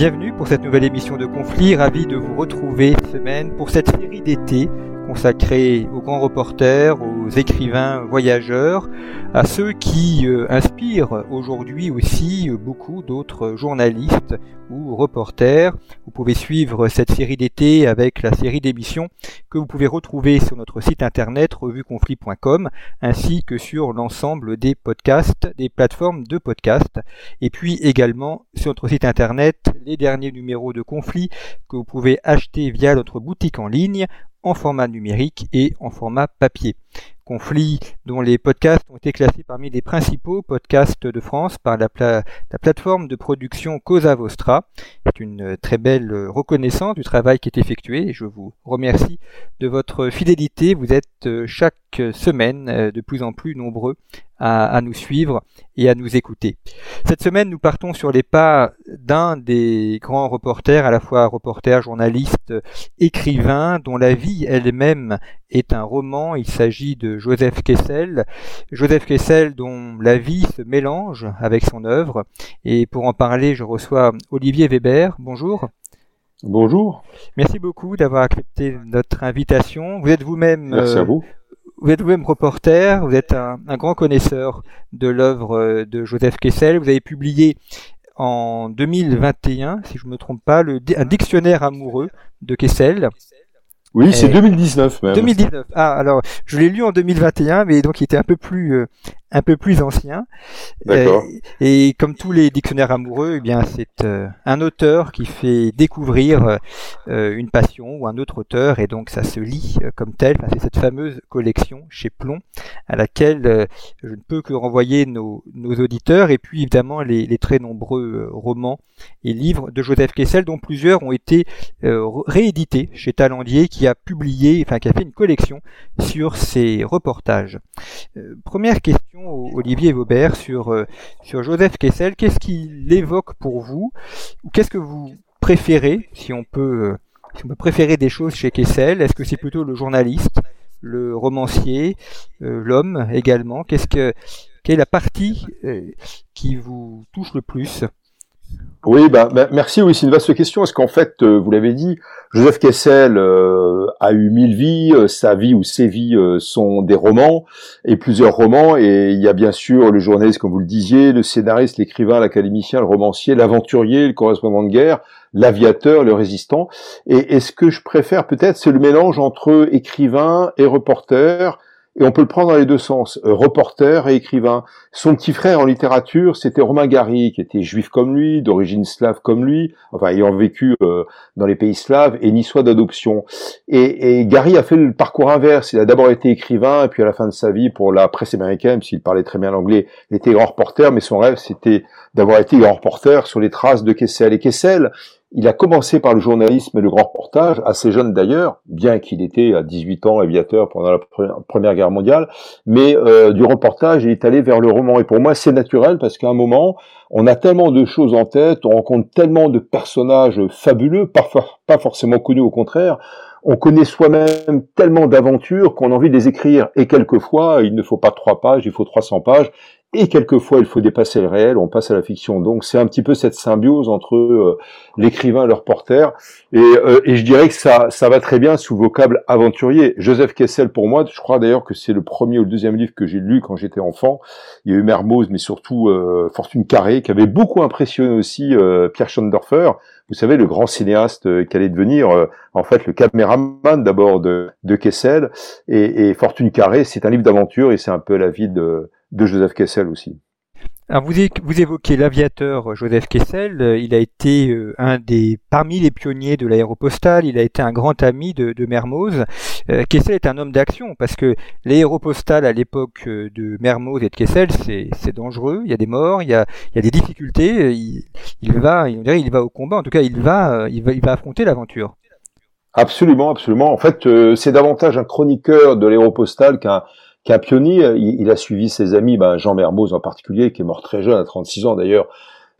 Bienvenue pour cette nouvelle émission de Conflit, ravi de vous retrouver cette semaine pour cette série d'été consacrée aux grands reporters, aux écrivains voyageurs, à ceux qui euh, inspirent aujourd'hui aussi euh, beaucoup d'autres journalistes ou reporters. Vous pouvez suivre cette série d'été avec la série d'émissions que vous pouvez retrouver sur notre site internet revueconflit.com ainsi que sur l'ensemble des podcasts, des plateformes de podcasts et puis également sur notre site internet les derniers numéros de Conflit que vous pouvez acheter via notre boutique en ligne en format numérique et en format papier. Conflit dont les podcasts ont été classés parmi les principaux podcasts de France par la, la plateforme de production Cosa Vostra. C'est une très belle reconnaissance du travail qui est effectué et je vous remercie de votre fidélité. Vous êtes euh, chaque semaine euh, de plus en plus nombreux à, à, nous suivre et à nous écouter. Cette semaine, nous partons sur les pas d'un des grands reporters, à la fois reporter, journaliste, écrivain, dont la vie elle-même est un roman. Il s'agit de Joseph Kessel. Joseph Kessel dont la vie se mélange avec son œuvre. Et pour en parler, je reçois Olivier Weber. Bonjour. Bonjour. Merci beaucoup d'avoir accepté notre invitation. Vous êtes vous-même. Merci à vous. Vous êtes vous-même reporter, vous êtes un, un grand connaisseur de l'œuvre de Joseph Kessel. Vous avez publié en 2021, si je ne me trompe pas, le, un dictionnaire amoureux de Kessel. Oui, c'est 2019 même. 2019. Ah, alors, je l'ai lu en 2021, mais donc il était un peu plus, euh, un peu plus ancien. D'accord. Euh, et comme tous les dictionnaires amoureux, eh bien, c'est euh, un auteur qui fait découvrir euh, une passion ou un autre auteur, et donc ça se lit comme tel. Enfin, c'est cette fameuse collection chez Plomb à laquelle je ne peux que renvoyer nos, nos auditeurs, et puis évidemment les, les, très nombreux romans et livres de Joseph Kessel, dont plusieurs ont été réédités chez Talandier, qui a publié, enfin qui a fait une collection sur ses reportages. première question Olivier Vaubert sur, euh, sur Joseph Kessel. Qu'est-ce qu'il évoque pour vous? Ou qu'est-ce que vous préférez, si on peut, euh, si on peut préférer des choses chez Kessel? Est-ce que c'est plutôt le journaliste, le romancier, euh, l'homme également? Qu'est-ce que quelle est la partie qui vous touche le plus? Oui, bah, bah, merci. Oui, c'est une vaste question. Est-ce qu'en fait, euh, vous l'avez dit, Joseph Kessel euh, a eu mille vies. Euh, sa vie ou ses vies sont des romans et plusieurs romans. Et il y a bien sûr le journaliste, comme vous le disiez, le scénariste, l'écrivain, l'académicien, le romancier, l'aventurier, le correspondant de guerre, l'aviateur, le résistant. Et, et ce que je préfère peut-être, c'est le mélange entre écrivain et reporter et on peut le prendre dans les deux sens, euh, reporter et écrivain. Son petit frère en littérature, c'était Romain Gary, qui était juif comme lui, d'origine slave comme lui, enfin ayant vécu euh, dans les pays slaves et niçois d'adoption. Et, et, Gary a fait le parcours inverse. Il a d'abord été écrivain, et puis à la fin de sa vie, pour la presse américaine, s'il parlait très bien l'anglais, il était grand reporter, mais son rêve, c'était d'avoir été grand reporter sur les traces de Kessel. Et Kessel, il a commencé par le journalisme et le grand reportage, assez jeune d'ailleurs, bien qu'il était à 18 ans aviateur pendant la Première Guerre mondiale, mais euh, du reportage, il est allé vers le roman. Et pour moi, c'est naturel parce qu'à un moment, on a tellement de choses en tête, on rencontre tellement de personnages fabuleux, parfois pas forcément connus au contraire, on connaît soi-même tellement d'aventures qu'on a envie de les écrire. Et quelquefois, il ne faut pas trois pages, il faut 300 pages et quelquefois il faut dépasser le réel, on passe à la fiction. Donc c'est un petit peu cette symbiose entre euh, l'écrivain et le reporter. Et, euh, et, je dirais que ça, ça va très bien sous vocable aventurier. Joseph Kessel pour moi, je crois d'ailleurs que c'est le premier ou le deuxième livre que j'ai lu quand j'étais enfant. Il y a eu Mermoz, mais surtout euh, Fortune Carrée, qui avait beaucoup impressionné aussi Pierre Schondorfer. Vous savez, le grand cinéaste qui allait devenir en fait le caméraman d'abord de, de Kessel. Et, et Fortune Carrée, c'est un livre d'aventure et c'est un peu la vie de de Joseph Kessel aussi. Alors vous, vous évoquez l'aviateur Joseph Kessel, euh, il a été euh, un des parmi les pionniers de l'aéropostale, il a été un grand ami de, de Mermoz. Euh, Kessel est un homme d'action parce que l'aéropostale à l'époque de Mermoz et de Kessel, c'est dangereux, il y a des morts, il y a, il y a des difficultés, il, il va, il va au combat, en tout cas il va, il va, il va affronter l'aventure. Absolument, absolument. En fait, c'est davantage un chroniqueur de l'aéropostale qu'un qu'un pionnier. Il, il, a suivi ses amis, ben Jean Mermoz en particulier, qui est mort très jeune, à 36 ans d'ailleurs.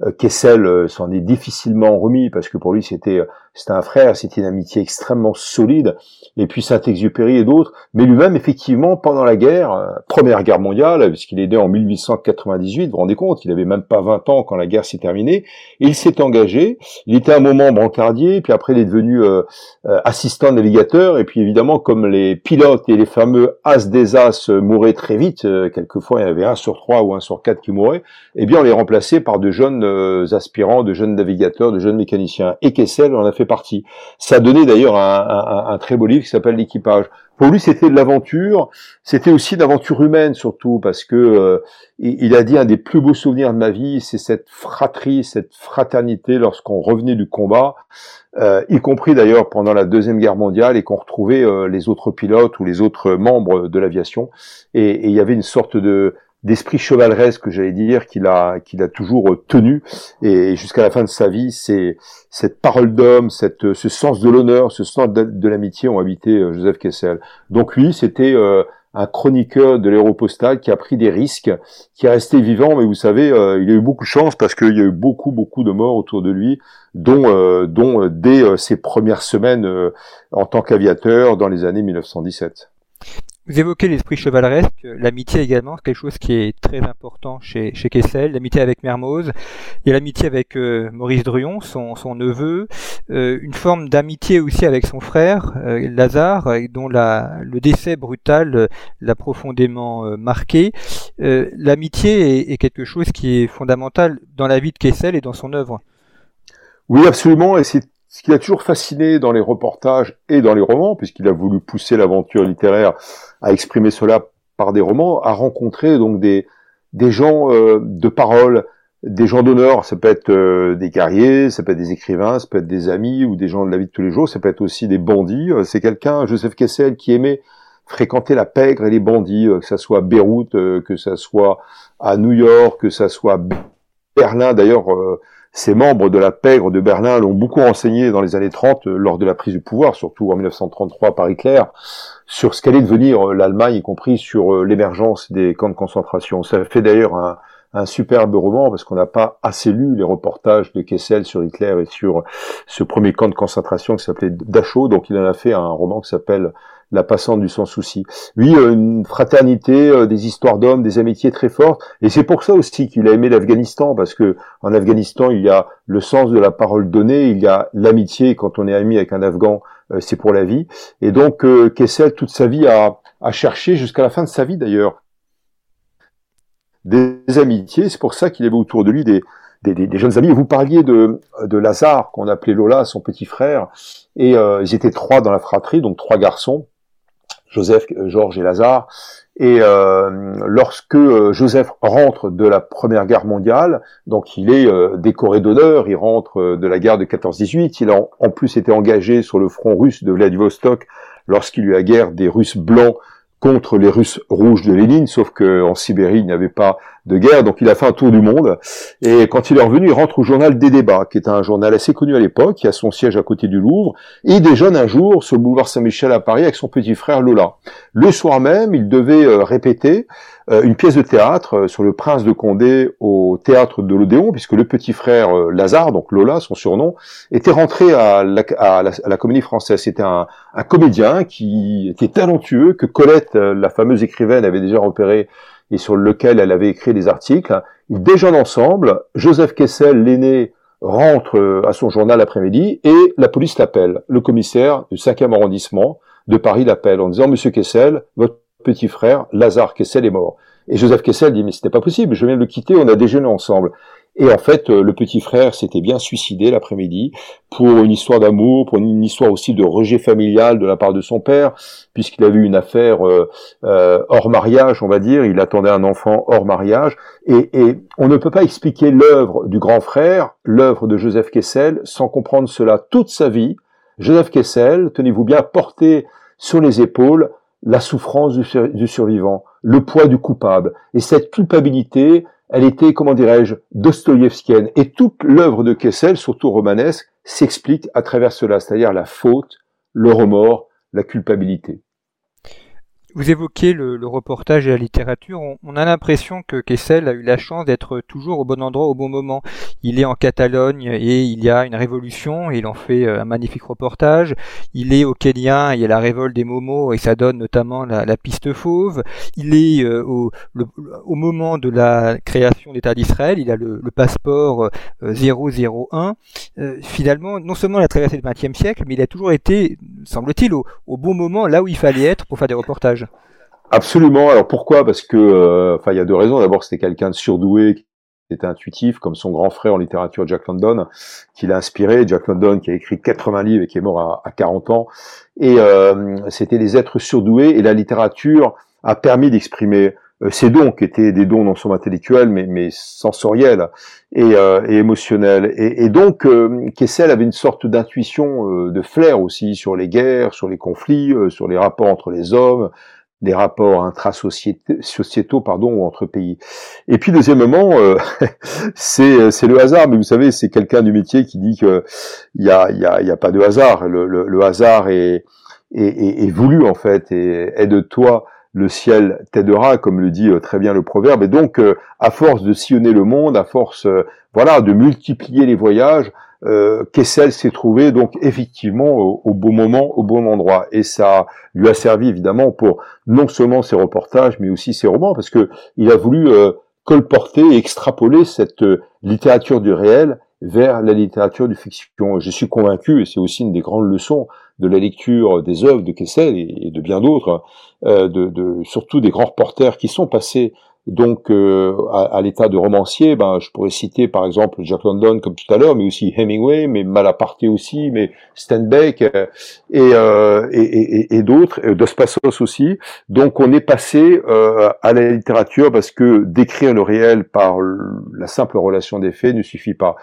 Euh, Kessel euh, s'en est difficilement remis parce que pour lui c'était euh, c'était un frère, c'était une amitié extrêmement solide, et puis Saint-Exupéry et d'autres. Mais lui-même, effectivement, pendant la guerre, euh, première guerre mondiale, puisqu'il est né en 1898, vous vous rendez compte, il avait même pas 20 ans quand la guerre s'est terminée, il s'est engagé, il était un moment brancardier, puis après il est devenu euh, euh, assistant navigateur, et puis évidemment, comme les pilotes et les fameux as des as mouraient très vite, quelquefois il y avait un sur trois ou un sur quatre qui mouraient, eh bien on les remplaçait par de jeunes aspirants, de jeunes navigateurs, de jeunes mécaniciens. Et Kessel en a fait partie. Ça a donné d'ailleurs un, très beau livre qui s'appelle L'équipage. Pour lui, c'était de l'aventure. C'était aussi d'aventure humaine surtout parce que euh, il a dit un des plus beaux souvenirs de ma vie, c'est cette fratrie, cette fraternité lorsqu'on revenait du combat, euh, y compris d'ailleurs pendant la deuxième guerre mondiale et qu'on retrouvait euh, les autres pilotes ou les autres membres de l'aviation. et il y avait une sorte de d'esprit chevaleresque, j'allais dire, qu'il a, qu'il a toujours tenu. Et jusqu'à la fin de sa vie, c'est cette parole d'homme, cette, ce sens de l'honneur, ce sens de, l'amitié ont habité euh, Joseph Kessel. Donc lui, c'était euh, un chroniqueur de l'aéropostale qui a pris des risques, qui est resté vivant, mais vous savez, euh, il a eu beaucoup de chance parce qu'il y a eu beaucoup, beaucoup de morts autour de lui, dont, dont dès ses premières semaines en tant qu'aviateur dans les années 1917. Vous évoquez l'esprit chevaleresque, l'amitié également, quelque chose qui est très important chez, chez Kessel, l'amitié avec Mermoz, il y a l'amitié avec euh, Maurice Druon, son, son neveu, euh, une forme d'amitié aussi avec son frère, euh, Lazare, dont la, le décès brutal l'a profondément marqué. l'amitié est, est, quelque chose qui est fondamental dans la vie de Kessel et dans son œuvre. Oui, absolument, et c'est ce qui a toujours fasciné dans les reportages et dans les romans, puisqu'il a voulu pousser l'aventure littéraire à exprimer cela par des romans, à rencontrer donc des, des gens euh, de parole, des gens d'honneur. Ça peut être euh, des guerriers, ça peut être des écrivains, ça peut être des amis ou des gens de la vie de tous les jours, ça peut être aussi des bandits. Euh, c'est quelqu'un, Joseph Kessel, qui aimait fréquenter la pègre et les bandits, que ça soit Beyrouth, que ça soit à New York, que ça soit Berlin. D'ailleurs, ces membres de la pègre de Berlin l'ont beaucoup renseigné dans les années 30 euh, lors de la prise du pouvoir, surtout en 1933 par Hitler, sur ce qu'allait devenir euh, l'Allemagne, y compris sur euh, l'émergence des camps de concentration. Ça fait d'ailleurs un, un superbe roman parce qu'on n'a pas assez lu les reportages de Kessel sur Hitler et sur ce premier camp de concentration qui s'appelait Dachau. Donc il en a fait un roman qui s'appelle la passante du sans souci. Oui, euh, une fraternité, euh, des histoires d'hommes, des amitiés très fortes, et c'est pour ça aussi qu'il a aimé l'Afghanistan, parce que en Afghanistan, il y a le sens de la parole donnée, il y a l'amitié, quand on est ami avec un Afghan, euh, c'est pour la vie, et donc Kessel, toute sa vie, a, cherché, jusqu'à la fin de sa vie d'ailleurs, des amitiés, c'est pour ça qu'il avait autour de lui des, jeunes amis. Vous parliez de, de Lazare, qu'on appelait Lola, son petit frère, et ils étaient trois dans la fratrie, donc trois garçons. Joseph, euh, Georges et Lazare. Et euh, lorsque euh, Joseph rentre de la Première Guerre mondiale, donc il est décoré d'honneur, il rentre de la guerre de 14-18, il a en plus été engagé sur le front russe de Vladivostok lorsqu'il y a la guerre des Russes blancs contre les Russes rouges de Lénine, sauf qu'en Sibérie, il n'y avait pas de guerre, donc il a fait un tour du monde. Et quand il est revenu, il rentre au journal des débats, qui est un journal assez connu à l'époque, qui a son siège à côté du Louvre, et il déjeune un jour sur le boulevard Saint-Michel à Paris avec son petit frère Lola. Le soir même, il devait euh, répéter une pièce de théâtre euh, sur le prince de Condé au théâtre de l'Odéon, puisque le petit frère Lazare, donc Lola, son surnom, était rentré à la, à la, comédie française. C'était un, un comédien qui était talentueux, que Colette, la fameuse écrivaine, avait déjà repéré et sur lequel elle avait écrit des articles. Ils déjeunent ensemble. Joseph Kessel, l'aîné, rentre euh, à son journal l'après-midi et la police l'appelle. Le commissaire du 5e arrondissement de Paris l'appelle en disant Monsieur Kessel, votre petit frère Lazare Kessel est mort. Et Joseph Kessel dit mais c'était pas possible, je viens de le quitter, on a déjeuné ensemble. Et en fait, euh, le petit frère s'était bien suicidé l'après-midi pour une histoire d'amour, pour une histoire aussi de rejet familial de la part de son père, puisqu'il avait eu une affaire euh, euh, hors mariage, on va dire. Il attendait un enfant hors mariage. Et, et on ne peut pas expliquer l'œuvre du grand frère, l'œuvre de Joseph Kessel, sans comprendre cela toute sa vie. Joseph Kessel, tenez-vous bien, portait sur les épaules la souffrance du, survivant, le poids du coupable. Et cette culpabilité, elle était, comment dirais-je, dostoïevskienne. Et toute l'œuvre de Kessel, surtout romanesque, s'explique à travers cela, c'est-à-dire la faute, le remords, la culpabilité. Vous évoquez le, reportage et la littérature. On, a l'impression que Kessel a eu la chance d'être toujours au bon endroit au bon moment. Il est en Catalogne et il y a une révolution et il en fait euh, un magnifique reportage. Il est au Kenya et il y a la révolte des Momos et ça donne notamment la, piste fauve. Il est euh, au, au, moment de la création d'État d'Israël. Il a le, passeport 001. Euh, finalement, non seulement il a traversé le XXe siècle, mais il a toujours été, semble-t-il, au bon moment, là où il fallait être pour faire des reportages. Absolument. Alors pourquoi? Parce que, euh, enfin, il y a deux raisons. D'abord, c'était quelqu'un de surdoué, qui était intuitif, comme son grand frère en littérature, Jack London, qui l'a inspiré. Jack London, qui a écrit 80 livres et qui est mort à, 40 ans. Et euh, c'était des êtres surdoués. Et la littérature a permis d'exprimer ces dons, qui étaient des dons non seulement intellectuels, mais, mais sensoriels et, et émotionnels. Et, et donc, Kessel avait une sorte d'intuition, de flair aussi sur les guerres, sur les conflits, sur les rapports entre les hommes, des rapports intrasociétaux pardon ou entre pays. Et puis deuxièmement, euh, c'est c'est le hasard, mais vous savez, c'est quelqu'un du métier qui dit que il y a y a, y a pas de hasard. Le, le, hasard est, est, est, voulu en fait et aide-toi le ciel t'aidera, comme le dit euh, très bien le proverbe. Et donc, euh, à force de sillonner le monde, à force, voilà, de multiplier les voyages, euh, Kessel s'est trouvé donc effectivement au, bon moment, au bon endroit, et ça lui a servi évidemment pour non seulement ses reportages, mais aussi ses romans, parce que il a voulu euh, colporter et extrapoler cette euh, littérature du réel vers la littérature du fiction. Je suis convaincu, et c'est aussi une des grandes leçons de la lecture des œuvres de Kessel et, de bien d'autres, euh, de, surtout des grands reporters qui sont passés donc euh, à, l'état de romancier, ben, je pourrais citer par exemple Jack London comme tout à l'heure, mais aussi Hemingway, mais Malaparte aussi, mais Steinbeck euh, euh, et, et, et, d'autres, Dos Passos aussi. Donc on est passé à la littérature parce que décrire le réel par la simple relation des faits ne suffit pas.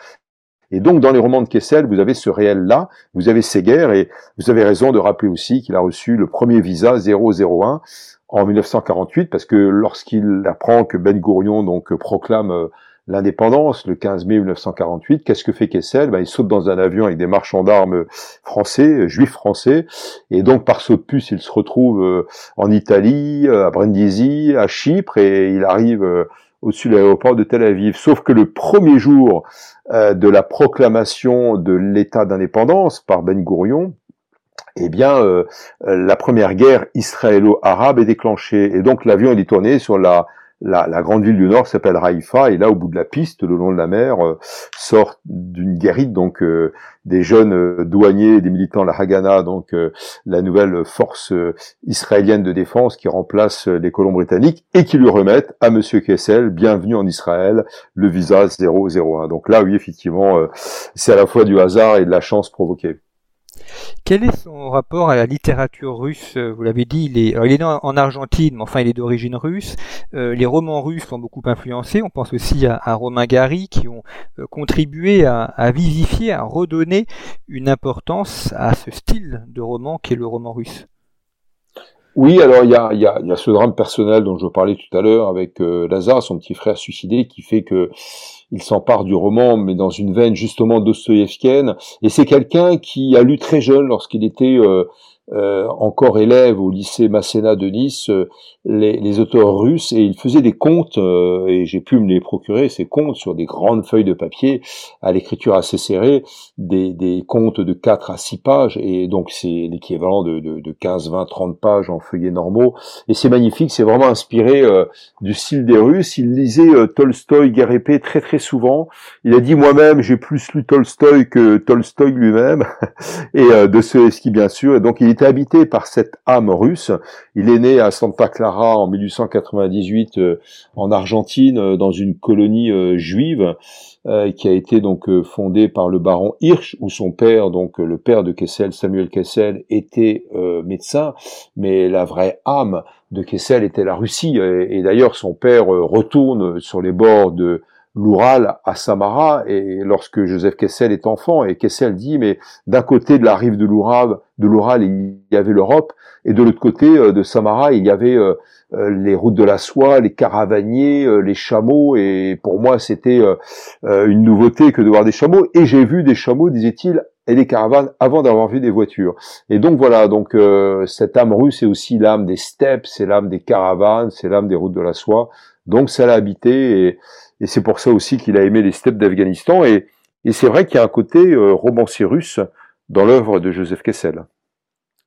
Et donc, dans les romans de Kessel, vous avez ce réel-là, vous avez ces guerres, et vous avez raison de rappeler aussi qu'il a reçu le premier visa 001 en 1948, parce que lorsqu'il apprend que Ben Gourion donc proclame euh, l'indépendance le 15 mai 1948, qu'est-ce que fait Kessel? Ben, Il saute dans un avion avec des marchands d'armes français, euh, juifs français, et donc par saut de puce, il se retrouve euh, en Italie, à Brindisi, à Chypre, et il arrive au-dessus de l'aéroport de Tel Aviv. Sauf que le premier jour de la proclamation de l'état d'indépendance par Ben Gourion, eh bien, euh, la première guerre israélo-arabe est déclenchée. Et donc, l'avion est tourné sur la, la, grande ville du Nord s'appelle Haïfa, et là, au bout de la piste, le long de la mer, euh, sort d'une guérite, donc euh, des jeunes douaniers, des militants de la Haganah, donc la nouvelle force israélienne de défense qui remplace les colons britanniques, et qui lui remettent à Monsieur Kessel, bienvenue en Israël, le visa 001. Donc là, oui, effectivement, c'est à la fois du hasard et de la chance provoquée. Quel est son rapport à la littérature russe euh, Vous l'avez dit, il est, en Argentine, mais enfin il est d'origine russe. Euh, les romans russes l'ont beaucoup influencé. On pense aussi à, Romain Gary qui ont euh, contribué à, vivifier, à redonner une importance à ce style de roman qui est le roman russe. Oui, alors il y a, y, ce drame personnel dont je parlais tout à l'heure avec Lazare, son petit frère suicidé, qui fait que il s'empare du roman, mais dans une veine justement dostoïevskienne. Et c'est quelqu'un qui a lu très jeune, lorsqu'il était euh, euh, encore élève au lycée Masséna de Nice, euh, les, auteurs russes, et il faisait des contes, euh, et j'ai pu me les procurer, ces contes sur des grandes feuilles de papier, à l'écriture assez serrée, des, des contes de 4 à 6 pages, et donc c'est l'équivalent de, de, de, 15, 20, 30 pages en feuillets normaux, et c'est magnifique, c'est vraiment inspiré du style des Russes, il lisait Tolstoï, Guerre épée très très souvent, il a dit moi-même j'ai plus lu Tolstoï que Tolstoï lui-même, et de ce qui bien sûr, et donc il était habité par cette âme russe. Il est né à Santa Clara en 1898 en Argentine, dans une colonie juive. qui a été donc fondée par le baron Hirsch, où son père, donc le père de Kessel, Samuel Kessel, était médecin, mais la vraie âme de Kessel était la Russie. Et, d'ailleurs, son père euh, retourne sur les bords de l'Oural à Samara, et lorsque Joseph Kessel est enfant, et Kessel dit, mais d'un côté de la rive de l'Oural, de il y avait l'Europe, et de l'autre côté euh, de Samara, il y avait euh, les routes de la soie, les caravaniers, les chameaux, et pour moi, c'était une nouveauté que de voir des chameaux, et j'ai vu des chameaux, disait-il, et des caravanes avant d'avoir vu des voitures. Et donc voilà, donc euh, cette âme russe c'est aussi l'âme des steppes, c'est l'âme des caravanes, c'est l'âme des routes de la soie. Donc ça l'a habité c'est pour ça aussi qu'il a aimé les steppes d'Afghanistan. Et, c'est vrai qu'il y a un côté euh, romancier russe dans l'œuvre de Joseph Kessel.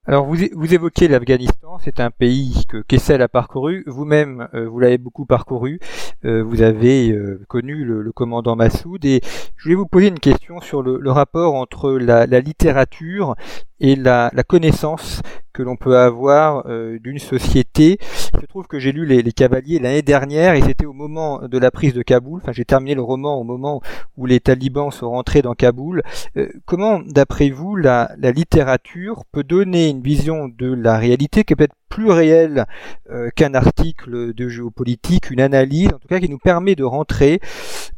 Alors vous, vous évoquez l'Afghanistan, c'est un pays que Kessel a parcouru, vous-même euh, vous l'avez beaucoup parcouru, euh, vous avez connu le, commandant Massoud et je voulais vous poser une question sur le, rapport entre la, littérature et la connaissance que l'on peut avoir euh, d'une société. Je trouve que j'ai lu les, Cavaliers l'année dernière et c'était au moment de la prise de Kaboul. Enfin, j'ai terminé le roman au moment où les talibans sont rentrés dans Kaboul. Euh, comment, d'après vous, la, la, littérature peut donner une vision de la réalité qui peut être plus réelle euh, qu'un article de géopolitique, une analyse, en tout cas qui nous permet de rentrer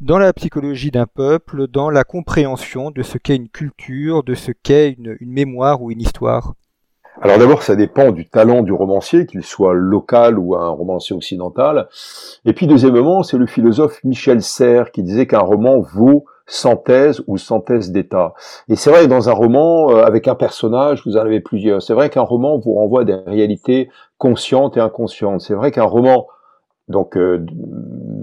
dans la psychologie d'un peuple, dans la compréhension de ce qu'est une culture, de ce qu'est une, une mémoire ou une histoire? Alors d'abord, ça dépend du talent du romancier, qu'il soit local ou un romancier occidental. Et puis deuxièmement, c'est le philosophe Michel Serres qui disait qu'un roman vaut synthèse ou synthèse d'état. Et c'est vrai que dans un roman, euh, avec un personnage, vous en avez plusieurs. C'est vrai qu'un roman vous renvoie à des réalités conscientes et inconscientes. C'est vrai qu'un roman donc euh,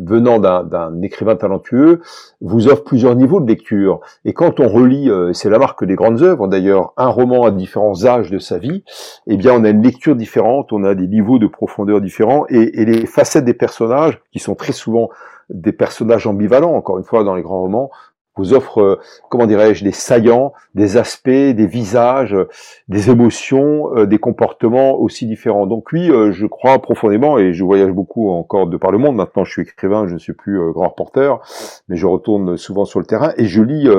venant d'un écrivain talentueux, vous offre plusieurs niveaux de lecture. Et quand on relit, euh, c'est la marque des grandes œuvres d'ailleurs, un roman à différents âges de sa vie, eh bien on a une lecture différente, on a des niveaux de profondeur différents, et, et les facettes des personnages, qui sont très souvent des personnages ambivalents, encore une fois dans les grands romans, vous offre, euh, comment dirais-je, des saillants, des aspects, des visages, des émotions, euh, des comportements aussi différents. Donc oui, euh, je crois profondément, et je voyage beaucoup encore de par le monde, maintenant je suis écrivain, je ne suis plus grand reporter, mais je retourne souvent sur le terrain, et je lis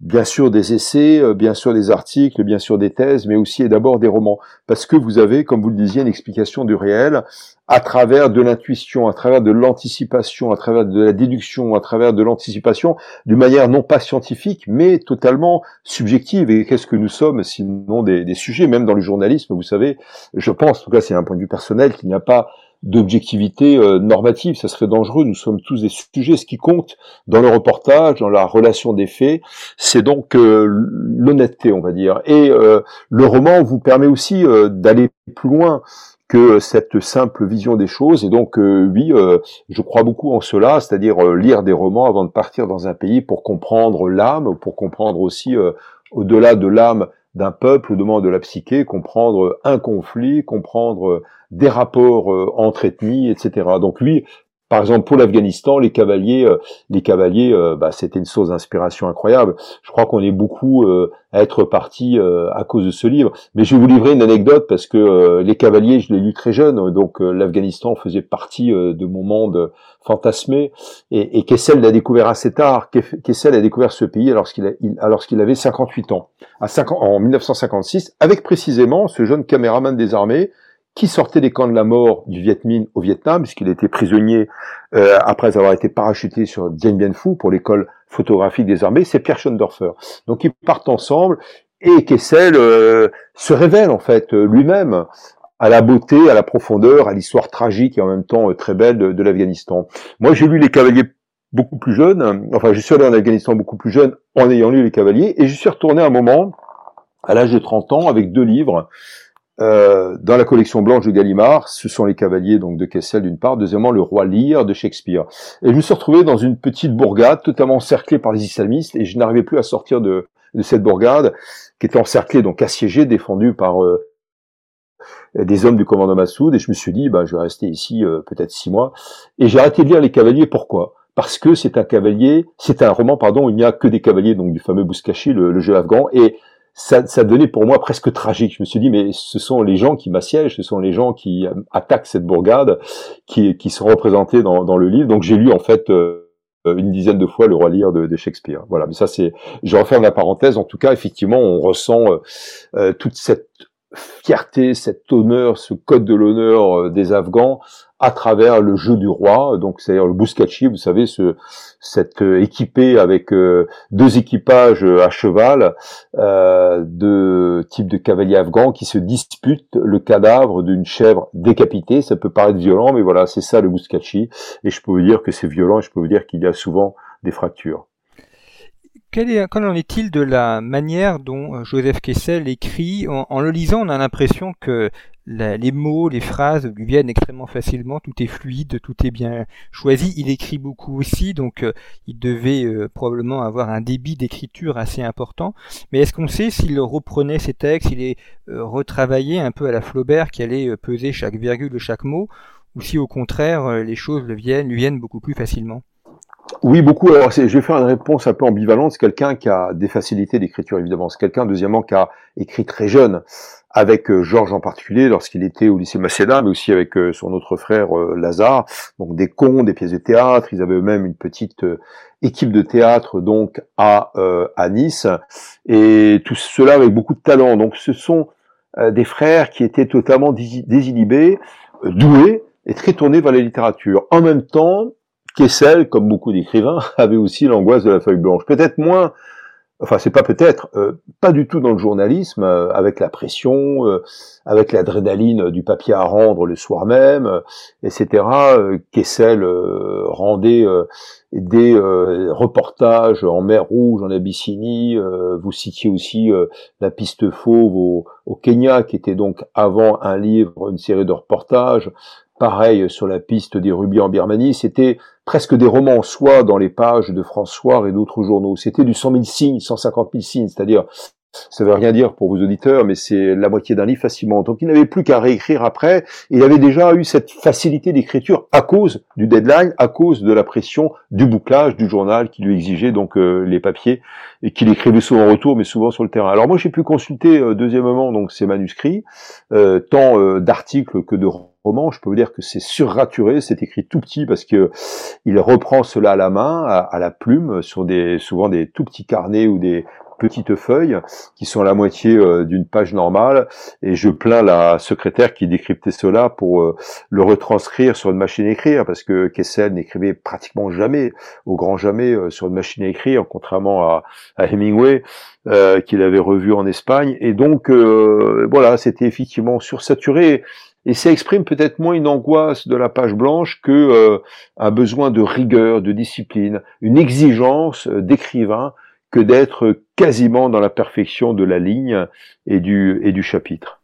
bien sûr des essais, bien sûr des articles, bien sûr des thèses, mais aussi et d'abord des romans, parce que vous avez, comme vous le disiez, une explication du réel, à travers de l'intuition, à travers de l'anticipation, à travers de la déduction, à travers de l'anticipation, d'une manière non pas scientifique, mais totalement subjective. Et qu'est-ce que nous sommes, sinon des, des, sujets, même dans le journalisme, vous savez, je pense, en tout cas c'est un point de vue personnel, qu'il n'y a pas d'objectivité euh, normative, ça serait dangereux, nous sommes tous des sujets, ce qui compte dans le reportage, dans la relation des faits, c'est donc euh, l'honnêteté, on va dire. Et euh, le roman vous permet aussi d'aller plus loin que cette simple vision des choses. Et donc, euh, oui, euh, je crois beaucoup en cela, c'est-à-dire euh, lire des romans avant de partir dans un pays pour comprendre l'âme, pour comprendre aussi, au-delà de l'âme d'un peuple, au-delà de la psyché, comprendre un conflit, comprendre des rapports entre ethnies, etc. Donc lui, par exemple, pour l'Afghanistan, les cavaliers, euh, les cavaliers, euh, bah, c'était une source d'inspiration incroyable. Je crois qu'on est beaucoup euh, à être parti à cause de ce livre. Mais je vais vous livrer une anecdote parce que les cavaliers, je l'ai lu très jeune, donc l'Afghanistan faisait partie de mon monde fantasmé. Et, et Kessel l'a découvert assez tard. Kessel a découvert ce pays alors qu'il avait 58 ans, à 50, en 1956, avec précisément ce jeune caméraman des armées qui sortait des camps de la mort du Viet Minh au Vietnam, puisqu'il était prisonnier euh, après avoir été parachuté sur Dien Bien Phu pour l'école photographique des armées, c'est Pierre Schoendorfer. Donc ils partent ensemble et Kessel euh, se révèle en fait lui-même à la beauté, à la profondeur, à l'histoire tragique et en même temps euh, très belle de, de l'Afghanistan. Moi j'ai lu Les Cavaliers beaucoup plus jeune, enfin je suis allé en Afghanistan beaucoup plus jeune en ayant lu Les Cavaliers et je suis retourné un moment à l'âge de 30 ans avec deux livres euh, dans la collection blanche de Gallimard, ce sont les cavaliers donc de Kessel d'une part, deuxièmement le roi Lear de Shakespeare. Et je me suis retrouvé dans une petite bourgade totalement encerclée par les islamistes et je n'arrivais plus à sortir de, de, cette bourgade qui était encerclée, donc assiégée, défendue par euh, des hommes du commandant Massoud. Et je me suis dit, bah, je vais rester ici euh, peut-être six mois. Et j'ai arrêté de lire les cavaliers. Pourquoi? Parce que c'est un cavalier, c'est un roman, pardon, où il n'y a que des cavaliers, donc du fameux Bouskashi, le, le jeu afghan, et ça, ça donnait pour moi presque tragique. Je me suis dit, mais ce sont les gens qui m'assiègent, ce sont les gens qui attaquent cette bourgade, qui, qui sont représentés dans, dans le livre. Donc j'ai lu en fait une dizaine de fois le roi Lear de, de Shakespeare. Voilà, mais ça c'est, je referme la parenthèse. En tout cas, effectivement, on ressent toute cette fierté, cet honneur, ce code de l'honneur euh, des Afghans à travers le jeu du roi, donc c'est-à-dire le bouskachi, vous savez, ce, cette euh, équipé avec euh, deux équipages à cheval euh, de type de cavalier afghan qui se disputent le cadavre d'une chèvre décapitée. Ça peut paraître violent, mais voilà, c'est ça le bouskachi, et je peux vous dire que c'est violent, et je peux vous dire qu'il y a souvent des fractures. Quel est-il de la manière dont euh, Joseph Kessel écrit? En, le lisant, on a l'impression que les mots, les phrases lui viennent extrêmement facilement, tout est fluide, tout est bien choisi. Il écrit beaucoup aussi, donc euh, il devait euh, probablement avoir un débit d'écriture assez important. Mais est-ce qu'on sait s'il reprenait ses textes, il est retravaillé un peu à la Flaubert qui allait peser chaque virgule de chaque mot, ou si au contraire les choses lui viennent beaucoup plus facilement? Oui, beaucoup. Alors, je vais faire une réponse un peu ambivalente. C'est quelqu'un qui a des facilités d'écriture, évidemment. C'est quelqu'un, deuxièmement, qui a écrit très jeune, avec euh, Georges en particulier, lorsqu'il était au lycée Macéda, mais aussi avec euh, son autre frère euh, Lazare. Donc, des contes, des pièces de théâtre. Ils avaient eux-mêmes une petite équipe de théâtre, donc, à, à Nice. Et tout cela avec beaucoup de talent. Donc, ce sont des frères qui étaient totalement désinhibés, doués, et très tournés vers la littérature. En même temps, Kessel, comme beaucoup d'écrivains, avait aussi l'angoisse de la feuille blanche. Peut-être moins, enfin c'est pas peut-être, euh, pas du tout dans le journalisme, euh, avec la pression, euh, avec l'adrénaline du papier à rendre le soir même, etc. Kessel rendait des reportages en mer Rouge, en Abyssinie. vous citiez aussi la piste fauve au, au, Kenya, qui était donc avant un livre, une série de reportages. Pareil sur la piste des rubis en Birmanie, c'était presque des romans en soi dans les pages de François et d'autres journaux. C'était du 100 000 signes, 150 000 signes, c'est-à-dire ça veut rien dire pour vos auditeurs, mais c'est la moitié d'un livre facilement. Donc il n'avait plus qu'à réécrire après. Il avait déjà eu cette facilité d'écriture à cause du deadline, à cause de la pression du bouclage du journal qui lui exigeait donc euh, les papiers et qu'il écrivait souvent en retour, mais souvent sur le terrain. Alors moi j'ai pu consulter euh, deuxièmement donc ces manuscrits, euh, tant d'articles que de. Je peux vous dire que c'est surraturé, c'est écrit tout petit parce que il reprend cela à la main, à, la plume, sur des souvent des tout petits carnets ou des petites feuilles qui sont la moitié euh, d'une page normale. Et je plains la secrétaire qui décryptait cela pour euh, le retranscrire sur une machine à écrire parce que Kessel n'écrivait pratiquement jamais, au grand jamais, euh, sur une machine à écrire, contrairement à, Hemingway qu'il avait revu en Espagne. Et donc voilà, c'était effectivement sursaturé et ça exprime peut-être moins une angoisse de la page blanche que un besoin de rigueur, de discipline, une exigence d'écrivain que d'être quasiment dans la perfection de la ligne et du, et du chapitre.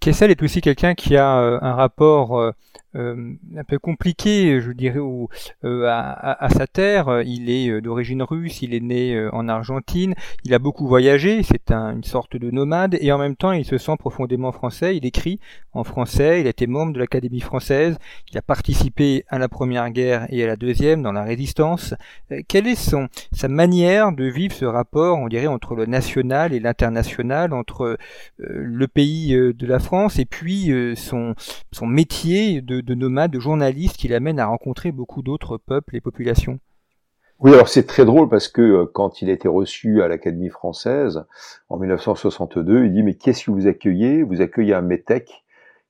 Kessel est aussi quelqu'un qui a euh, un rapport euh, euh, un peu compliqué, je dirais, euh, à, sa terre. Il est euh, d'origine russe, il est né en Argentine, il a beaucoup voyagé, c'est une sorte de nomade, et en même temps il se sent profondément français, il écrit en français, il a été membre de l'Académie française, il a participé à la Première Guerre et à la Deuxième, dans la Résistance. quelle est son, sa manière de vivre ce rapport, on dirait, entre le national et l'international, entre le pays de la France et puis son, son métier de de nomades, de journalistes qui l'amènent à rencontrer beaucoup d'autres peuples et populations. Oui, alors c'est très drôle parce que euh, quand il a été reçu à l'Académie française en 1962, il dit mais qu'est-ce que vous accueillez? Vous accueillez un métèque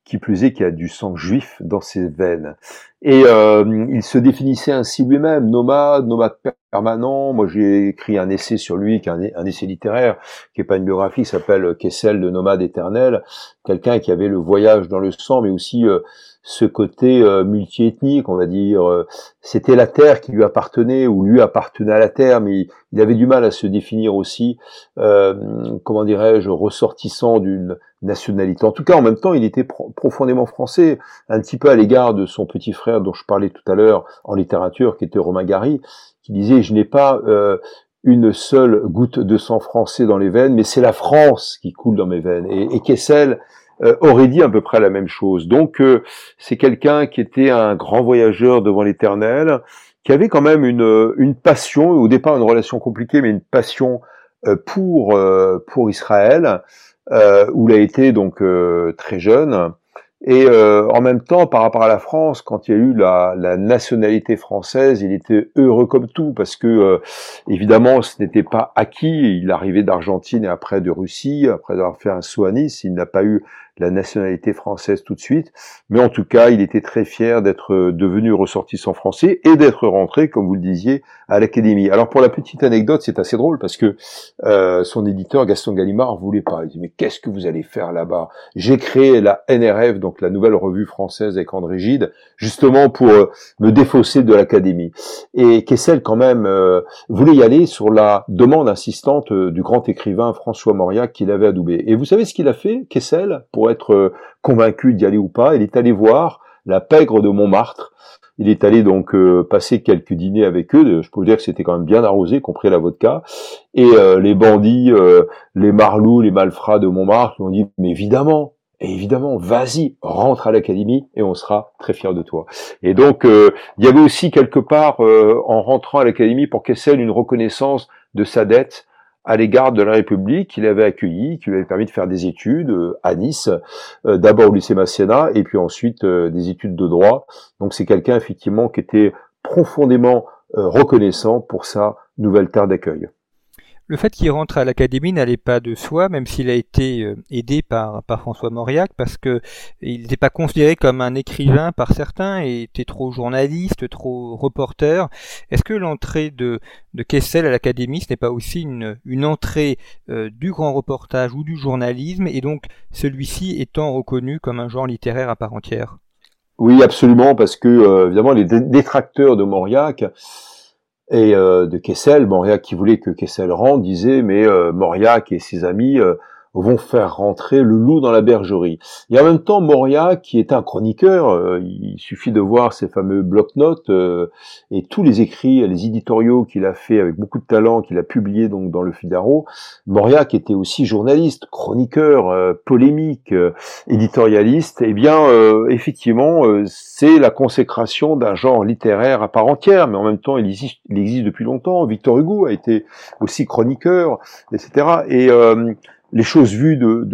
qui plus est qui a du sang juif dans ses veines. Et euh, il se définissait ainsi lui-même, nomade, nomade permanent. Moi, j'ai écrit un essai sur lui, qui est un, essai littéraire, qui est pas une biographie, s'appelle Kessel, le nomade éternel. Quelqu'un qui avait le voyage dans le sang, mais aussi euh, ce côté euh, multiethnique, on va dire. Euh, c'était la terre qui lui appartenait, ou lui appartenait à la terre, mais il avait du mal à se définir aussi, euh, comment dirais-je, ressortissant d'une nationalité. En tout cas, en même temps, il était profondément français, un petit peu à l'égard de son petit frère dont je parlais tout à l'heure en littérature, qui était Romain Gary, qui disait, je n'ai pas euh, une seule goutte de sang français dans les veines, mais c'est la France qui coule dans mes veines. Et, et Kessel euh, aurait dit à peu près la même chose. Donc euh, c'est quelqu'un qui était un grand voyageur devant l'éternel, qui avait quand même une, une passion, au départ une relation compliquée, mais une passion pour pour Israël, où il a été donc très jeune. Et euh, en même temps, par rapport à la France, quand il y a eu la, la nationalité française, il était heureux comme tout, parce que euh, évidemment, ce n'était pas acquis. Il arrivait d'Argentine et après de Russie, après avoir fait un saut à Nice, il n'a pas eu la nationalité française tout de suite, mais en tout cas, il était très fier d'être euh, devenu ressortissant français et d'être rentré, comme vous le disiez, à l'académie. Alors pour la petite anecdote, c'est assez drôle parce que euh, son éditeur Gaston Gallimard voulait pas. Il dit mais qu'est-ce que vous allez faire là-bas? J'ai créé la NRF, donc la nouvelle revue française avec André Gide, justement pour euh, me défausser de l'académie. Et Kessel quand même euh, voulait y aller sur la demande insistante du grand écrivain François Mauriac qu'il avait adoubé. Et vous savez ce qu'il a fait, Kessel, pour être euh, convaincu d'y aller ou pas. Il est allé voir la pègre de Montmartre. Il est allé donc euh, passer quelques dîners avec eux. Je peux vous dire que c'était quand même bien arrosé, compris la vodka. Et euh, les bandits, les marlous, les malfrats de Montmartre lui ont dit mais évidemment, évidemment, vas-y, rentre à l'académie et on sera très fiers de toi. Et donc, il y avait aussi quelque part, en rentrant à l'académie pour Kessel, une reconnaissance de sa dette à l'égard de la République qu'il avait accueilli, qui lui avait permis de faire des études euh, à Nice, euh, d'abord au lycée Masséna et puis ensuite euh, des études de droit. Donc c'est quelqu'un effectivement qui était profondément reconnaissant pour sa nouvelle terre d'accueil. Le fait qu'il rentre à l'académie n'allait pas de soi, même s'il a été euh, aidé par, François Mauriac, parce que il n'était pas considéré comme un écrivain par certains et était trop journaliste, trop reporter. Est-ce que l'entrée de, Kessel à l'académie, ce n'est pas aussi une, une entrée euh, du grand reportage ou du journalisme, et donc celui-ci étant reconnu comme un genre littéraire à part entière? Oui, absolument, parce que euh, évidemment les détracteurs de Mauriac et euh, de Kessel, Mauriac qui voulait que Kessel rentre, disait mais euh, Mauriac et ses amis euh, vont faire rentrer le loup dans la bergerie. Et en même temps, Moria, qui est un chroniqueur, euh, il suffit de voir ses fameux bloc-notes euh, et tous les écrits, les éditoriaux qu'il a fait avec beaucoup de talent, qu'il a publié donc dans le Figaro. Moria, qui était aussi journaliste, chroniqueur, euh, polémique, éditorialiste. Eh bien, effectivement, c'est la consécration d'un genre littéraire à part entière, mais en même temps, il existe, il existe depuis longtemps. Victor Hugo a été aussi chroniqueur, etc. Et les choses vues de,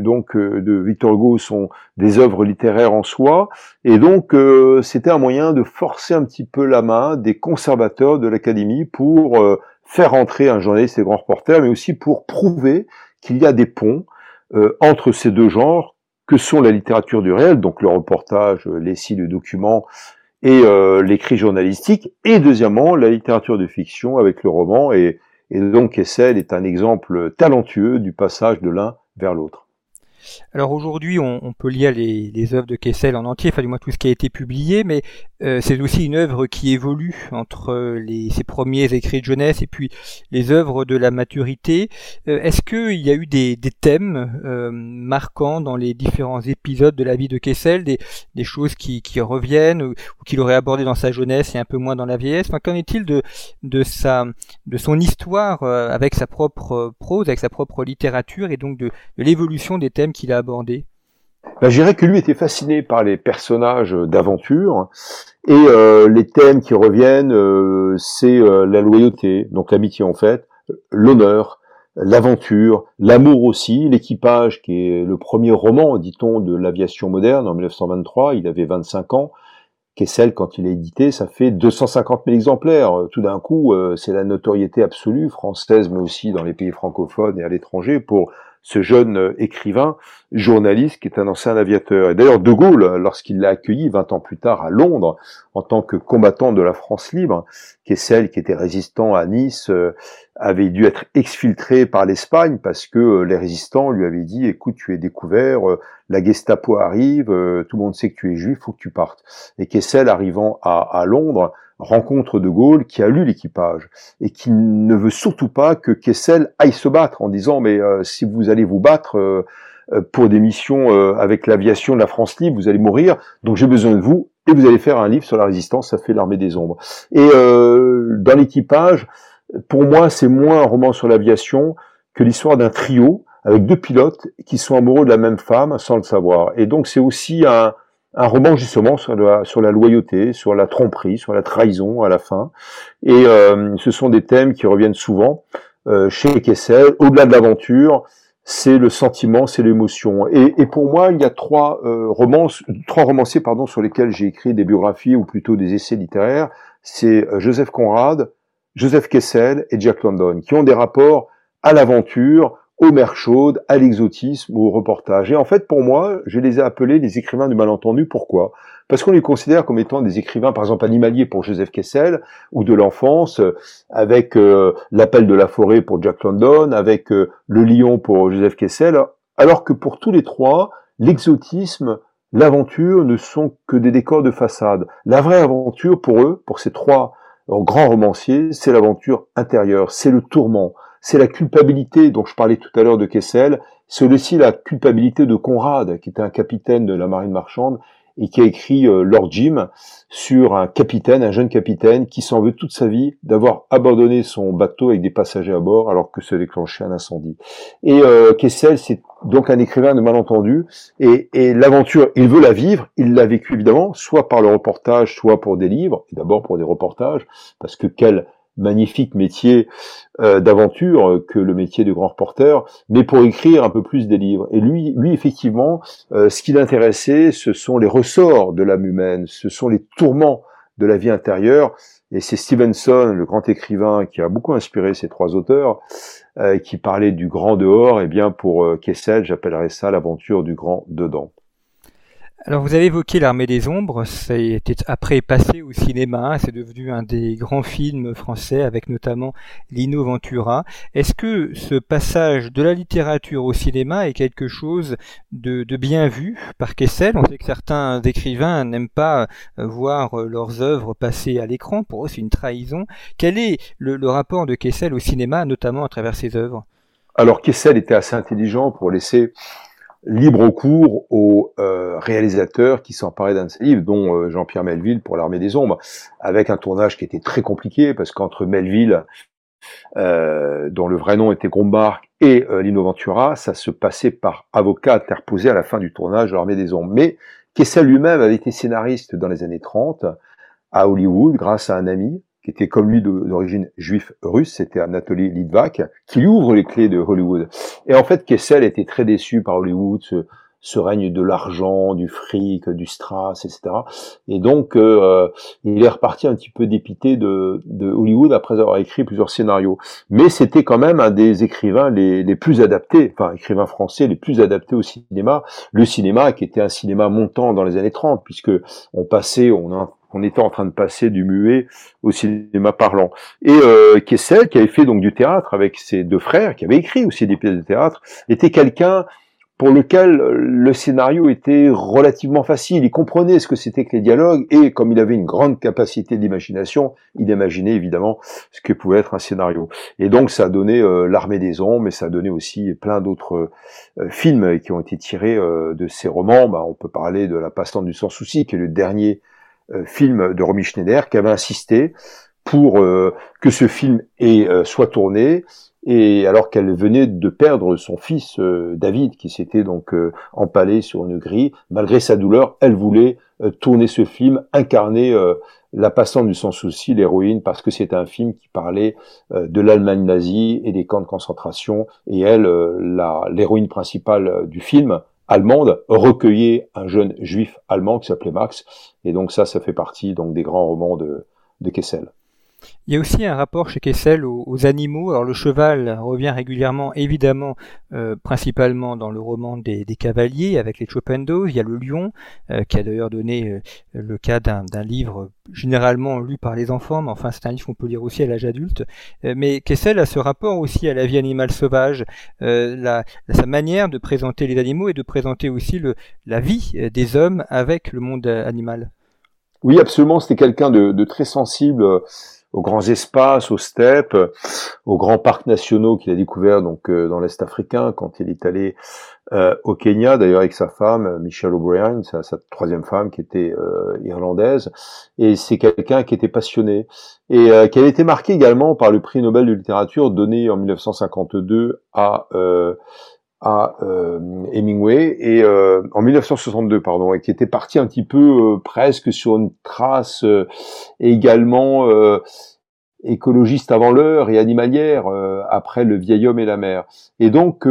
donc euh, de Victor Hugo sont des œuvres littéraires en soi, et donc euh, c'était un moyen de forcer un petit peu la main des conservateurs de l'Académie pour euh, faire entrer un journaliste et grand reporter, mais aussi pour prouver qu'il y a des ponts entre ces deux genres que sont la littérature du réel, donc le reportage, les sites de documents et l'écrit journalistique, et deuxièmement la littérature de fiction avec le roman et et donc Kessel est un exemple talentueux du passage de l'un vers l'autre. Alors aujourd'hui, on, peut lire les, œuvres de Kessel en entier, enfin du moins tout ce qui a été publié, mais euh, c'est aussi une œuvre qui évolue entre les, ses premiers écrits de jeunesse et puis les œuvres de la maturité. Euh, est-ce qu'il y a eu des, thèmes euh, marquants dans les différents épisodes de la vie de Kessel, des, choses qui, reviennent ou, qu'il aurait abordé dans sa jeunesse et un peu moins dans la vieillesse? Enfin, Qu'en est-il de, son histoire avec sa propre prose, avec sa propre littérature et donc de l'évolution des thèmes qu'il a abordé? Ben, Je dirais que lui était fasciné par les personnages d'aventure et euh, les thèmes qui reviennent, euh, c'est euh, la loyauté, donc l'amitié en fait, l'honneur, l'aventure, l'amour aussi, l'équipage qui est le premier roman, dit-on, de l'aviation moderne en 1923, il avait 25 ans, Kessel, quand il est édité, ça fait 250 000 exemplaires. Tout d'un coup, c'est la notoriété absolue, française, mais aussi dans les pays francophones et à l'étranger, pour ce jeune euh, écrivain, journaliste, qui est un ancien aviateur. Et d'ailleurs, De Gaulle, lorsqu'il l'a accueilli 20 ans plus tard à Londres, en tant que combattant de la France libre, qui est celle qui était résistant à Nice, euh, avait dû être exfiltré par l'Espagne parce que euh, les résistants lui avaient dit écoute tu es découvert, la Gestapo arrive, tout le monde sait que tu es juif, faut que tu partes. Et Kessel arrivant à, à Londres rencontre De Gaulle qui a lu l'équipage et qui ne veut surtout pas que Kessel aille se battre en disant mais euh, si vous allez vous battre euh, euh, pour des missions avec l'aviation de la France libre, vous allez mourir, donc j'ai besoin de vous et vous allez faire un livre sur la résistance, ça fait l'armée des ombres. Et dans l'équipage, pour moi, c'est moins un roman sur l'aviation que l'histoire d'un trio avec deux pilotes qui sont amoureux de la même femme sans le savoir. Et donc c'est aussi un, un roman justement sur la, sur la loyauté, sur la tromperie, sur la trahison à la fin. Et euh, ce sont des thèmes qui reviennent souvent. chez Kessel, au-delà de l'aventure, c'est le sentiment, c'est l'émotion. Et, et, pour moi, il y a trois romans, trois romanciers pardon, sur lesquels j'ai écrit des biographies ou plutôt des essais littéraires. C'est Joseph Conrad, Joseph Kessel et Jack London, qui ont des rapports à l'aventure, aux mers chaudes, à l'exotisme au reportage. Et en fait, pour moi, je les ai appelés les écrivains du malentendu. Pourquoi? Parce qu'on les considère comme étant des écrivains, par exemple, animaliers pour Joseph Kessel, ou de l'enfance, avec euh, l'appel de la forêt pour Jack London, avec euh, le lion pour Joseph Kessel, alors que pour tous les trois, l'exotisme, l'aventure ne sont que des décors de façade. La vraie aventure pour eux, pour ces trois grands romanciers, c'est l'aventure intérieure, c'est le tourment, c'est la culpabilité dont je parlais tout à l'heure de Kessel, c'est aussi la culpabilité de Conrad, qui était un capitaine de la marine marchande et qui a écrit euh, Lord Jim sur un capitaine, un jeune capitaine qui s'en veut toute sa vie d'avoir abandonné son bateau avec des passagers à bord alors que se déclenchait un incendie. Et euh, Kessel, c'est donc un écrivain de malentendu et, et l'aventure, il veut la vivre, il l'a vécue évidemment, soit par le reportage, soit pour des livres, et d'abord pour des reportages, parce que quel magnifique métier euh, d'aventure que le métier de grand reporter, mais pour écrire un peu plus des livres. Et lui, lui effectivement, euh, ce qui l'intéressait, ce sont les ressorts de l'âme humaine, ce sont les tourments de la vie intérieure. Et c'est Stevenson, le grand écrivain, qui a beaucoup inspiré ces trois auteurs, euh, qui parlait du grand dehors. Et bien pour Kessel, j'appellerais ça l'aventure du grand dedans. Alors vous avez évoqué l'Armée des Ombres, été après passé au cinéma, c'est devenu un des grands films français avec notamment Lino Ventura. Est-ce que ce passage de la littérature au cinéma est quelque chose de, bien vu par Kessel? On sait que certains écrivains n'aiment pas euh, voir euh, leurs œuvres passer à l'écran, pour eux c'est une trahison. Quel est le, le rapport de Kessel au cinéma, notamment à travers ses œuvres? Alors Kessel était assez intelligent pour laisser libre cours aux euh, réalisateurs qui s'emparaient d'un de ses livres, dont euh, Jean-Pierre Melville pour l'Armée des Ombres, avec un tournage qui était très compliqué, parce qu'entre Melville, euh, dont le vrai nom était Grombark, et Lino Ventura, ça se passait par avocat interposé à la fin du tournage de l'Armée des Ombres. Mais Kessel lui-même avait été scénariste dans les années 30 à Hollywood, grâce à un ami, qui était comme lui d'origine juif russe, c'était Anatoly Litvak, qui lui ouvre les clés de Hollywood. Et en fait, Kessel était très déçu par Hollywood, ce, règne de l'argent, du fric, du strass, etc. Et donc, euh, il est reparti un petit peu dépité de, de, Hollywood après avoir écrit plusieurs scénarios. Mais c'était quand même un des écrivains les, les plus adaptés, enfin, écrivains français les plus adaptés au cinéma. Le cinéma qui était un cinéma montant dans les années 30, puisque on passait, on a on était en train de passer du muet au cinéma parlant. Et euh, Kessel, qui avait fait donc du théâtre avec ses deux frères, qui avait écrit aussi des pièces de théâtre, était quelqu'un pour lequel le scénario était relativement facile. Il comprenait ce que c'était que les dialogues et comme il avait une grande capacité d'imagination, il imaginait évidemment ce que pouvait être un scénario. Et donc ça a donné euh, L'armée des ombres, mais ça a donné aussi plein d'autres euh, films qui ont été tirés euh, de ces romans. Bah, on peut parler de La Passante du Sans Souci, qui est le dernier film de Romy Schneider qui avait insisté pour euh, que ce film ait, euh, soit tourné et alors qu'elle venait de perdre son fils David qui s'était donc empalé sur une grille, malgré sa douleur, elle voulait tourner ce film, incarner la passante du sans souci, l'héroïne, parce que c'est un film qui parlait de l'Allemagne nazie et des camps de concentration, et elle, l'héroïne principale du film, allemande recueillait un jeune juif allemand qui s'appelait Max. Et donc ça, ça fait partie donc des grands romans de, de Kessel. Il y a aussi un rapport chez Kessel aux, animaux. Alors le cheval revient régulièrement, évidemment, euh, principalement dans le roman des, cavaliers avec les Chopendos. Il y a le lion, euh, qui a d'ailleurs donné euh, le cas d'un livre généralement lu par les enfants, mais enfin c'est un livre qu'on peut lire aussi à l'âge adulte. mais Kessel a ce rapport aussi à la vie animale sauvage, sa manière de présenter les animaux et de présenter aussi la vie des hommes avec le monde animal. Oui, absolument. C'était quelqu'un de, très sensible aux grands espaces, aux steppes, aux grands parcs nationaux qu'il a découverts donc euh, dans l'Est africain quand il est allé euh, au Kenya, d'ailleurs avec sa femme Michelle O'Brien, sa, sa, troisième femme qui était euh, irlandaise, et c'est quelqu'un qui était passionné et qui avait été marqué également par le prix Nobel de littérature donné en 1952 à à euh, Hemingway. Et euh, en 1962 pardon et qui était parti un petit peu euh, presque sur une trace également écologiste avant l'heure et animalière après le vieil homme et la mer. Et donc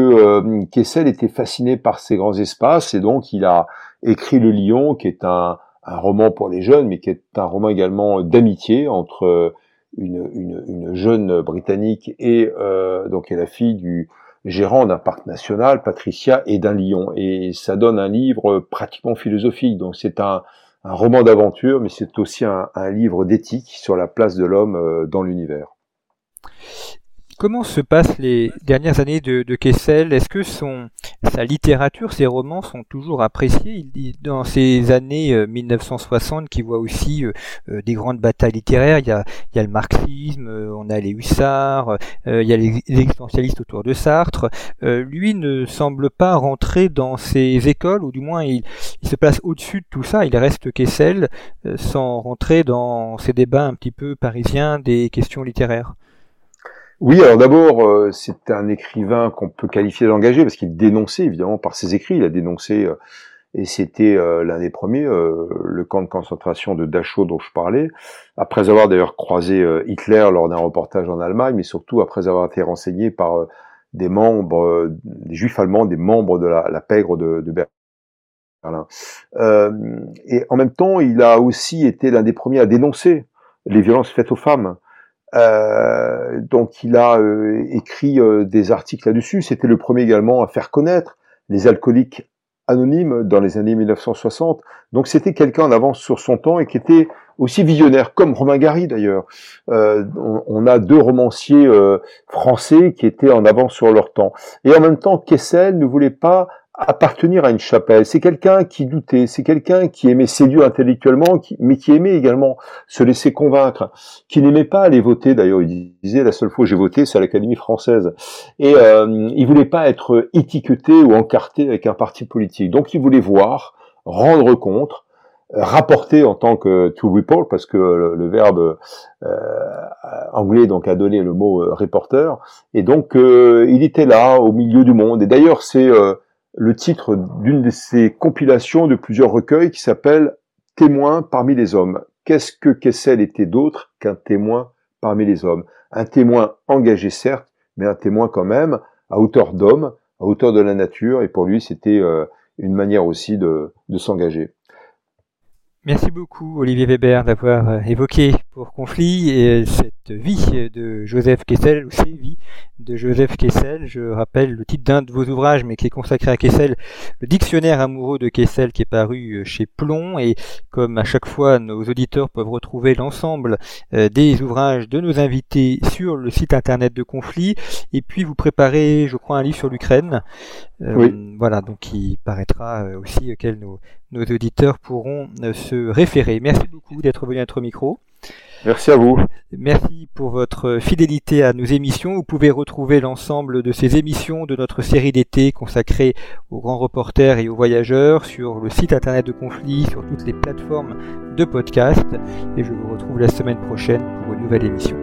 Kessel était fasciné par ces grands espaces et donc il a écrit Le Lion, qui est un, un roman pour les jeunes, mais qui est un roman également d'amitié entre une, une, une, jeune britannique et euh, donc est la fille du gérant d'un parc national, Patricia, et d'un lion. Et ça donne un livre pratiquement philosophique. Donc c'est un, un roman d'aventure, mais c'est aussi un, livre d'éthique sur la place de l'homme euh, dans l'univers. Comment se passent les dernières années de, de Kessel? Est-ce que son, sa littérature, ses romans sont toujours appréciés? Dans ces années 1960 euh, qui voient aussi euh, euh, des grandes batailles littéraires, il y a, il y a le marxisme, on a les hussards, il y a les, existentialistes autour de Sartre. lui ne semble pas rentrer dans ces écoles, ou du moins il, il se place au-dessus de tout ça. Il reste Kessel sans rentrer dans ces débats un petit peu parisiens des questions littéraires. Oui, alors d'abord, euh, c'est un écrivain qu'on peut qualifier d'engagé parce qu'il dénonçait évidemment par ses écrits, il a dénoncé, euh, et c'était euh, l'un des premiers, le camp de concentration de Dachau dont je parlais, après avoir d'ailleurs croisé Hitler lors d'un reportage en Allemagne, mais surtout après avoir été renseigné par des membres, des juifs allemands, des membres de la, pègre de, de Berlin. et en même temps, il a aussi été l'un des premiers à dénoncer les violences faites aux femmes. Euh, donc il a euh, écrit euh, des articles là-dessus. C'était le premier également à faire connaître les alcooliques anonymes dans les années 1960. Donc c'était quelqu'un en avance sur son temps et qui était aussi visionnaire, comme Romain Gary d'ailleurs. On, on, a deux romanciers français qui étaient en avance sur leur temps. Et en même temps, Kessel ne voulait pas appartenir à une chapelle. C'est quelqu'un qui doutait, c'est quelqu'un qui aimait séduire intellectuellement, mais qui aimait également se laisser convaincre, qui n'aimait pas aller voter. D'ailleurs, il disait la seule fois où j'ai voté, c'est à l'Académie française. Et euh, il voulait pas être étiqueté ou encarté avec un parti politique. Donc, il voulait voir, rendre compte, rapporter en tant que to report, parce que le, verbe euh, anglais donc a donné le mot euh, reporter. Et donc, euh, il était là, au milieu du monde. Et d'ailleurs, c'est le titre d'une de ces compilations de plusieurs recueils qui s'appelle Témoins parmi les hommes. Qu'est-ce que Kessel était d'autre qu'un témoin parmi les hommes? Un témoin engagé certes, mais un témoin quand même à hauteur d'homme, à hauteur de la nature, et pour lui c'était euh, une manière aussi de, de s'engager. Merci beaucoup Olivier Weber d'avoir euh, évoqué pour conflit et cette vie de Joseph Kessel ou ces vies de Joseph Kessel. Je rappelle le titre d'un de vos ouvrages mais qui est consacré à Kessel, le dictionnaire amoureux de Kessel qui est paru euh, chez Plomb et comme à chaque fois nos auditeurs peuvent retrouver l'ensemble euh, des ouvrages de nos invités sur le site internet de conflit et puis vous préparez je crois un livre sur l'Ukraine. Voilà donc qui paraîtra aussi auquel nos nos auditeurs pourront euh, se référer. Merci beaucoup d'être venu à notre micro. Merci à vous. Merci pour votre fidélité à nos émissions. Vous pouvez retrouver l'ensemble de ces émissions de notre série d'été consacrée aux grands reporters et aux voyageurs sur le site internet de Conflit, sur toutes les plateformes de podcast. Et je vous retrouve la semaine prochaine pour une nouvelle émission.